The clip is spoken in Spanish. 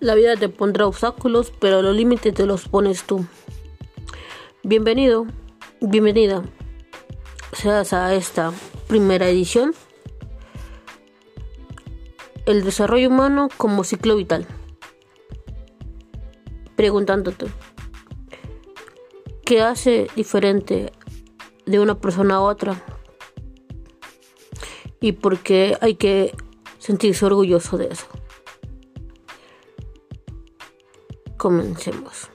La vida te pondrá obstáculos, pero los límites te los pones tú. Bienvenido, bienvenida seas a esta primera edición. El desarrollo humano como ciclo vital. Preguntándote, ¿qué hace diferente de una persona a otra? ¿Y por qué hay que sentirse orgulloso de eso? Comencemos.